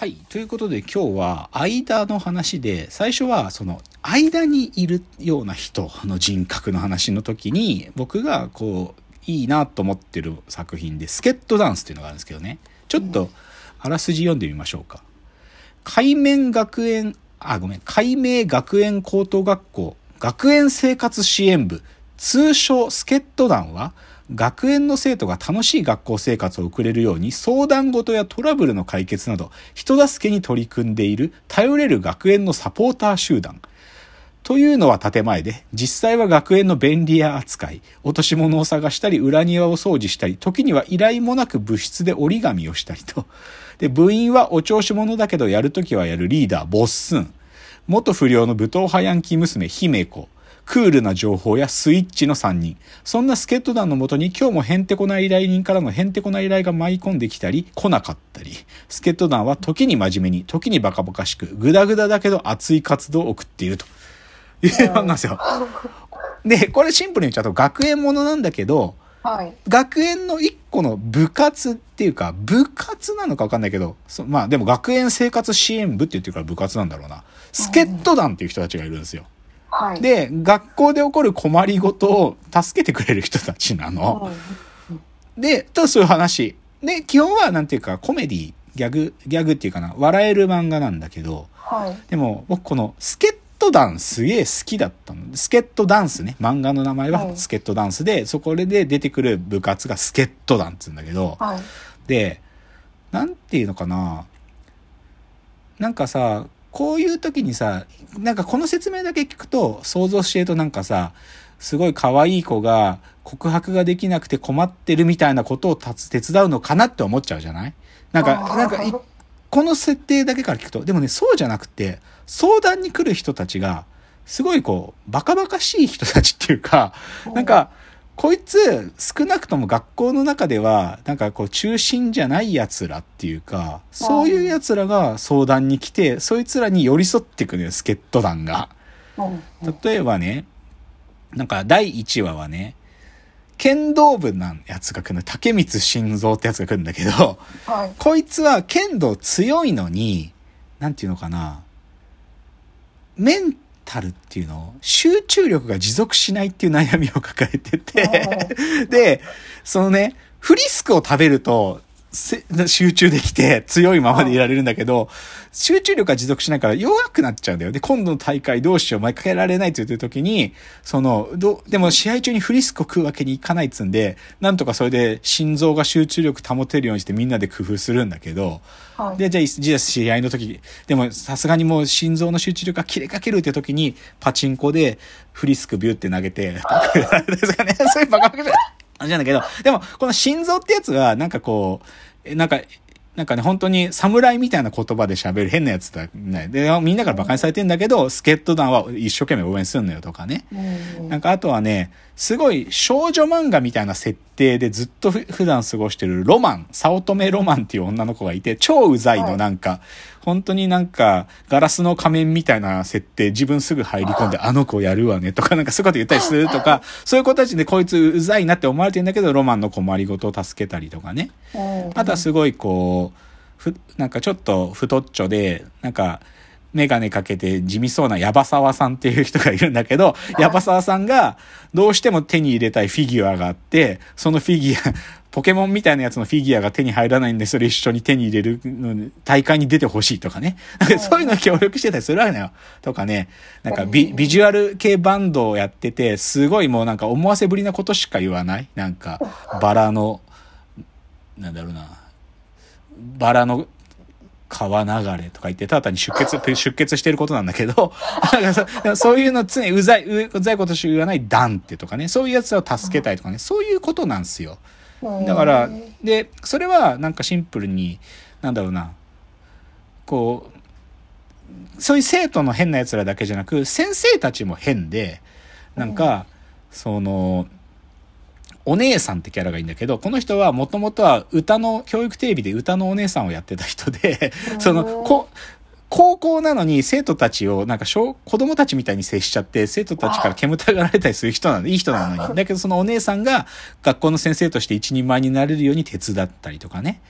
はい。ということで今日は間の話で、最初はその間にいるような人の人格の話の時に、僕がこう、いいなと思ってる作品で、スケットダンスっていうのがあるんですけどね。ちょっと、あらすじ読んでみましょうか。海面学園、あ、ごめん、海明学園高等学校学園生活支援部、通称スケット団は、学園の生徒が楽しい学校生活を送れるように相談事やトラブルの解決など人助けに取り組んでいる頼れる学園のサポーター集団。というのは建前で、実際は学園の便利屋扱い、落とし物を探したり、裏庭を掃除したり、時には依頼もなく部室で折り紙をしたりと。で、部員はお調子者だけどやるときはやるリーダー、ボッスン。元不良の武闘派ヤンキー娘、姫子。クールな情報やスイッチの3人。そんな助っ人団のもとに今日もへんてこな依頼人からのへんてこな依頼が舞い込んできたり、来なかったり。助っ人団は時に真面目に、時にバカバカしく、グダグダだけど熱い活動を送っていると。いう漫ですよ。で、これシンプルに言っちゃうと学園ものなんだけど、はい。学園の一個の部活っていうか、部活なのか分かんないけど、そまあでも学園生活支援部って言ってるから部活なんだろうな。助っ人団っていう人たちがいるんですよ。はい。で、学校で起こる困りごとを助けてくれる人たちなの。で、とそういう話。で、基本はなんていうかコメディ、ギャグ、ギャグっていうかな、笑える漫画なんだけど、はい。でも僕このスケットダンすげえ好きだったの。スケットダンスね。漫画の名前ははいスケットダンスで、そこで出てくる部活がスケットダンっつうんだけど、はい。で、なんていうのかな。なんかさ、こういう時にさ、なんかこの説明だけ聞くと想像してるとなんかさ、すごい可愛い子が告白ができなくて困ってるみたいなことを手伝うのかなって思っちゃうじゃない？なんか、なんかい、この設定だけから聞くと、でもね、そうじゃなくて、相談に来る人たちが、すごいこう、バカバカしい人たちっていうか、なんか、こいつ、少なくとも学校の中では、なんかこう、中心じゃない奴らっていうか、そういう奴らが相談に来て、そいつらに寄り添っていくのよ、助っ人団が。うん例えばね、なんか第1話はね、剣道部なんやつが来るの、竹光晋三ってやつが来るんだけど、はい。こいつは剣道強いのに、なんていうのかな、メンタルっていうの集中力が持続しないっていう悩みを抱えてて、で、そのね、フリスクを食べると、せ集中できて強いままでいられるんだけど、集中力が持続しないから弱くなっちゃうんだよ。で、今度の大会どうしよう、毎回やられないって言ってる時に、その、ど、でも試合中にフリスクを食うわけにいかないっつんで、なんとかそれで心臓が集中力保てるようにしてみんなで工夫するんだけど、はい。で、じゃあ、じゃあ試合の時、でもさすがにもう心臓の集中力が切れかけるって時に、パチンコでフリスクビューって投げて、ですかね、そういうバカバカじゃ話なんだけど、でも、この心臓ってやつは、なんかこう、えなんか、なんかね、本当に侍みたいな言葉で喋る変なやつだ、ね。で、みんなから馬鹿にされてんだけど、助っ人団は一生懸命応援すんのよとかね。うんなんかあとはね、すごい少女漫画みたいな設定でずっとふ普段過ごしてるロマン、早乙女ロマンっていう女の子がいて、超うざいのなんか、本当になんか、ガラスの仮面みたいな設定、自分すぐ入り込んで、あの子やるわねとか、なんかそういうこと言ったりするとか、そういう子たちでこいつうざいなって思われてんだけど、ロマンの困りごとを助けたりとかね。うんあとはすごいこう、ふ、なんかちょっと太っちょで、なんか、メガネかけて地味そうなヤバサワさんっていう人がいるんだけど、ヤバサワさんがどうしても手に入れたいフィギュアがあって、そのフィギュア、ポケモンみたいなやつのフィギュアが手に入らないんで、それ一緒に手に入れるのに大会に出てほしいとかね。なんかそういうの協力してたりするわけだよ。とかね、なんかビビジュアル系バンドをやってて、すごいもうなんか思わせぶりなことしか言わない。なんか、バラの、なんだろうな、バラの川流れとか言って、ただ単に出血、出血してることなんだけど、そういうの常にうざい、うざいことし言わないダンってとかね、そういうやつを助けたいとかね、そういうことなんですよ。だから、で、それはなんかシンプルに、なんだろうな、こう、そういう生徒の変な奴らだけじゃなく、先生たちも変で、なんか、その、お姉さんってキャラがいいんだけど、この人はもともとは歌の、教育テレビで歌のお姉さんをやってた人で、その、こ、高校なのに生徒たちをなんか小子供たちみたいに接しちゃって生徒たちから煙たがられたりする人なのいい人なのに。だけどそのお姉さんが学校の先生として一人前になれるように手伝ったりとかね。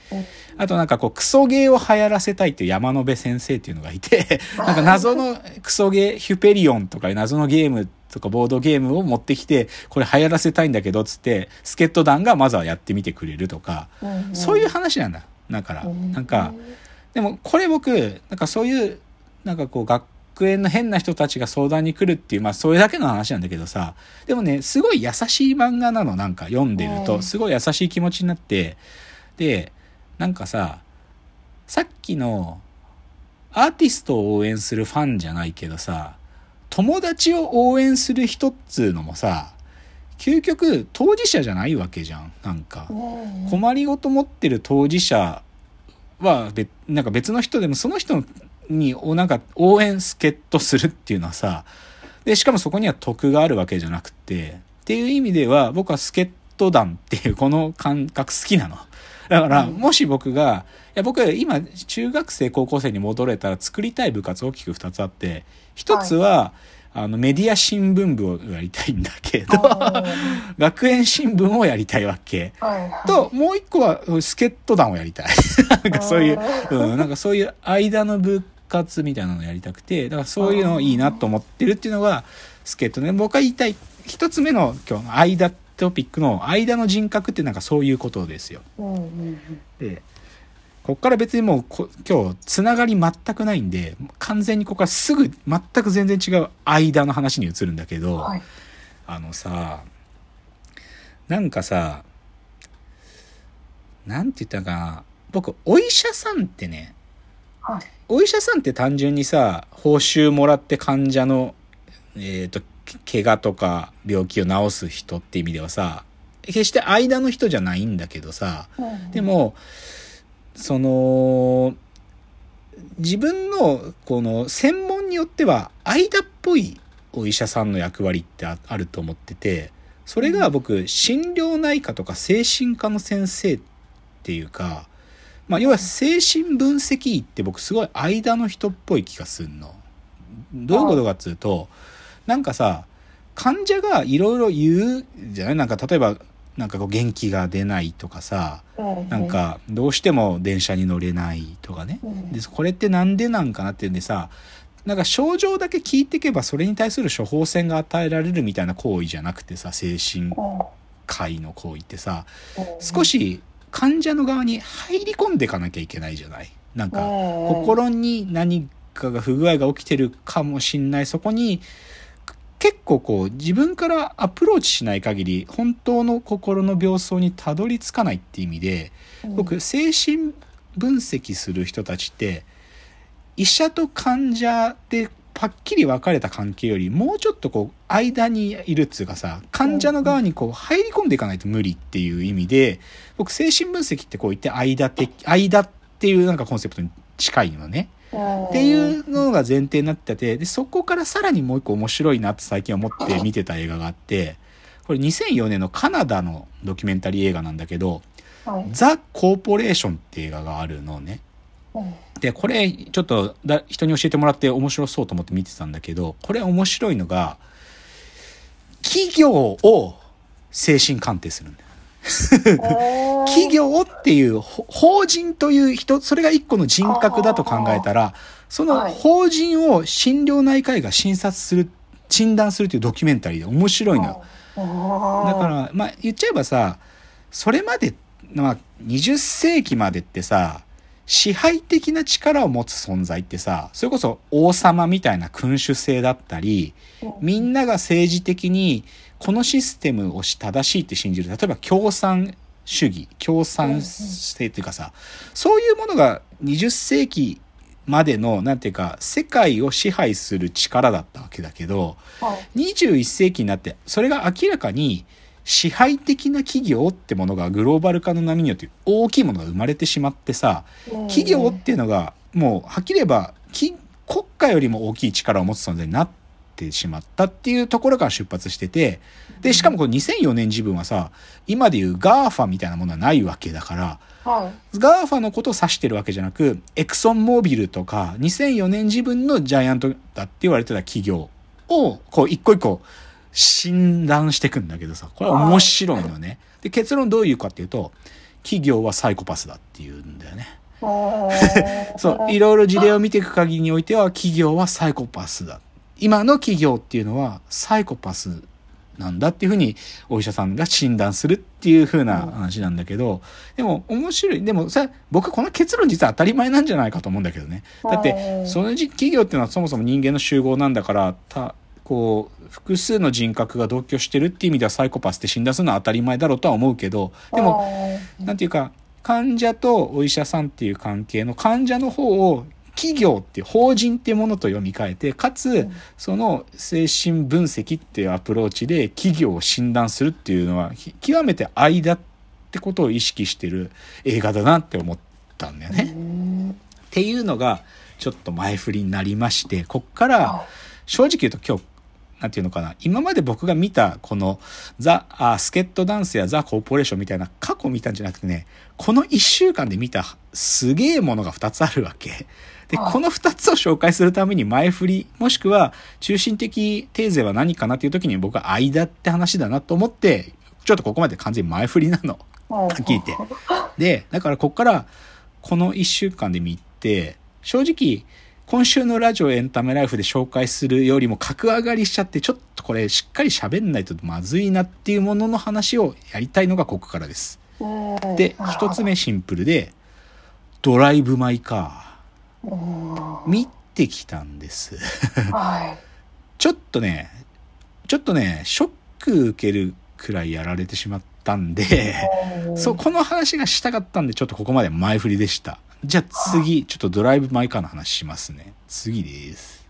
あとなんかこうクソゲーを流行らせたいっていう山野辺先生っていうのがいてなんか謎のクソゲーヒュペリオンとか謎のゲームとかボードゲームを持ってきてこれ流行らせたいんだけどっつって助っ人団がまずはやってみてくれるとかそういう話なんだ。だからなんかでもこれ僕なんかそういうなんかこう学園の変な人たちが相談に来るっていうまあそれだけの話なんだけどさでもねすごい優しい漫画なのなんか読んでると。すごい優しい気持ちになって。でなんかささっきのアーティストを応援するファンじゃないけどさ友達を応援する人っつうのもさ究極当事者じゃないわけじゃん。なんか困りごと持ってる当事者は別なんか別の人でもその人になんか応援助っ人するっていうのはさでしかもそこには得があるわけじゃなくてっていう意味では僕は助っ人団っていうこの感覚好きなの。だから、もし僕が、いや、僕、今、中学生、高校生に戻れたら作りたい部活大きく2つあって、1つは、あの、メディア新聞部をやりたいんだけど、学園新聞をやりたいわけ。と、もう一個は、助っ人団をやりたい。なんかそういう、うん、なんかそういう間の部活みたいなのをやりたくて、だからそういうのいいなと思ってるっていうのが、助っ人ね。僕が言いたい、一つ目の今日の間トピックの間の人格ってなんかそういうことですよ。で、こっから別にもう今日つながり全くないんで完全にここからすぐ全く全然違う間の話に移るんだけど、はい、あのさなんかさなんて言ったかな僕お医者さんってね、はい、お医者さんって単純にさ報酬もらって患者のえっ、ー、と怪我とか病気を治す人って意味ではさ決して間の人じゃないんだけどさ、でもその、自分のこの専門によっては間っぽいお医者さんの役割ってあると思ってて、それが僕、心療内科とか精神科の先生っていうか、まあ、要は精神分析医って僕すごい間の人っぽい気がすんの。どういうことかっつうと、なんかさ、患者がいろいろ言うじゃない？なんか例えばなんかこう元気が出ないとかさ、なんかどうしても電車に乗れないとかね、でこれって何でなんかなってんでさなんか症状だけ聞いていけばそれに対する処方箋が与えられるみたいな行為じゃなくてさ精神科医の行為ってさ少し患者の側に入り込んでいかなきゃいけないじゃない？なんか心に何かが不具合が起きてるかもしんない。そこに結構こう自分からアプローチしない限り本当の心の病巣にたどり着かないっていう意味で僕精神分析する人たちって医者と患者でパッキリ分かれた関係よりもうちょっとこう間にいるっつうかさ患者の側にこう入り込んでいかないと無理っていう意味で僕精神分析ってこう言って間的間っていうなんかコンセプトに近いのね。っていうのが前提になってて、で、そこからさらにもう一個面白いなって最近思って見てた映画があって、これ2004年のカナダのドキュメンタリー映画なんだけど、ザ・コーポレーションって映画があるのね。で、これちょっとだ人に教えてもらって面白そうと思って見てたんだけど、これ面白いのが、企業を精神鑑定するんだよ。企業っていう法人という人、それが一個の人格だと考えたら、その法人を心療内科医が診察する、診断するというドキュメンタリーで面白いの。だから、まあ言っちゃえばさ、それまで、まあ20世紀までってさ、支配的な力を持つ存在ってさ、それこそ王様みたいな君主制だったり、みんなが政治的にこのシステムを正しいって信じる。例えば共産主義、共産性っていうかさ、そういうものが20世紀までの、なんていうか、世界を支配する力だったわけだけど、21世紀になって、それが明らかに、支配的な企業ってものがグローバル化の波によって大きいものが生まれてしまってさ、企業っていうのがもうはっきり言えば国家よりも大きい力を持つ存在になってしまったっていうところから出発してて、で、しかもこの2004年自分はさ、今でいう GAFA みたいなものはないわけだから、はい GAFA のことを指してるわけじゃなく、エクソンモービルとか、2004年自分のジャイアントだって言われてた企業を、こう、一個一個診断していくんだけどさ、これは面白いのね。で、結論どういうかっていうと、企業はサイコパスだっていうんだよね。そう、いろいろ事例を見ていく限りにおいては、企業はサイコパスだ。今の企業っていうのは、サイコパスなんだっていうふうに、お医者さんが診断するっていうふうな話なんだけど、でも面白い。でもさ、僕この結論実は当たり前なんじゃないかと思うんだけどね。だって、そのじ企業っていうのはそもそも人間の集合なんだから、た、こう、複数の人格が同居してるっていう意味ではサイコパスって診断するのは当たり前だろうとは思うけど、でも、なんていうか、患者とお医者さんっていう関係の患者の方を企業って法人っていうものと読み替えて、かつ、その精神分析っていうアプローチで企業を診断するっていうのは、ひ極めて間ってことを意識してる映画だなって思ったんだよね。っていうのが、ちょっと前振りになりまして、こっから、正直言うと今日、なんていうのかな、今まで僕が見た、この、ザ・あスケットダンスやザ・コーポレーションみたいな過去見たんじゃなくてね、この一週間で見たすげえものが二つあるわけ。で、はいこの二つを紹介するために前振り、もしくは中心的テーゼは何かなっていう時に僕は間って話だなと思って、ちょっとここまで完全に前振りなの。はっきり言って。で、だからこっから、この一週間で見て、正直、今週のラジオエンタメライフで紹介するよりも格上がりしちゃって、ちょっとこれしっかり喋んないとまずいなっていうものの話をやりたいのがここからです。で、一つ目シンプルで、ドライブ・マイ・カー。見てきたんです。はい。ちょっとね、ちょっとね、ショック受けるくらいやられてしまったんで、そう、この話がしたかったんで、ちょっとここまで前振りでした。じゃあ次、ちょっとドライブ・マイ・カーの話しますね。次です。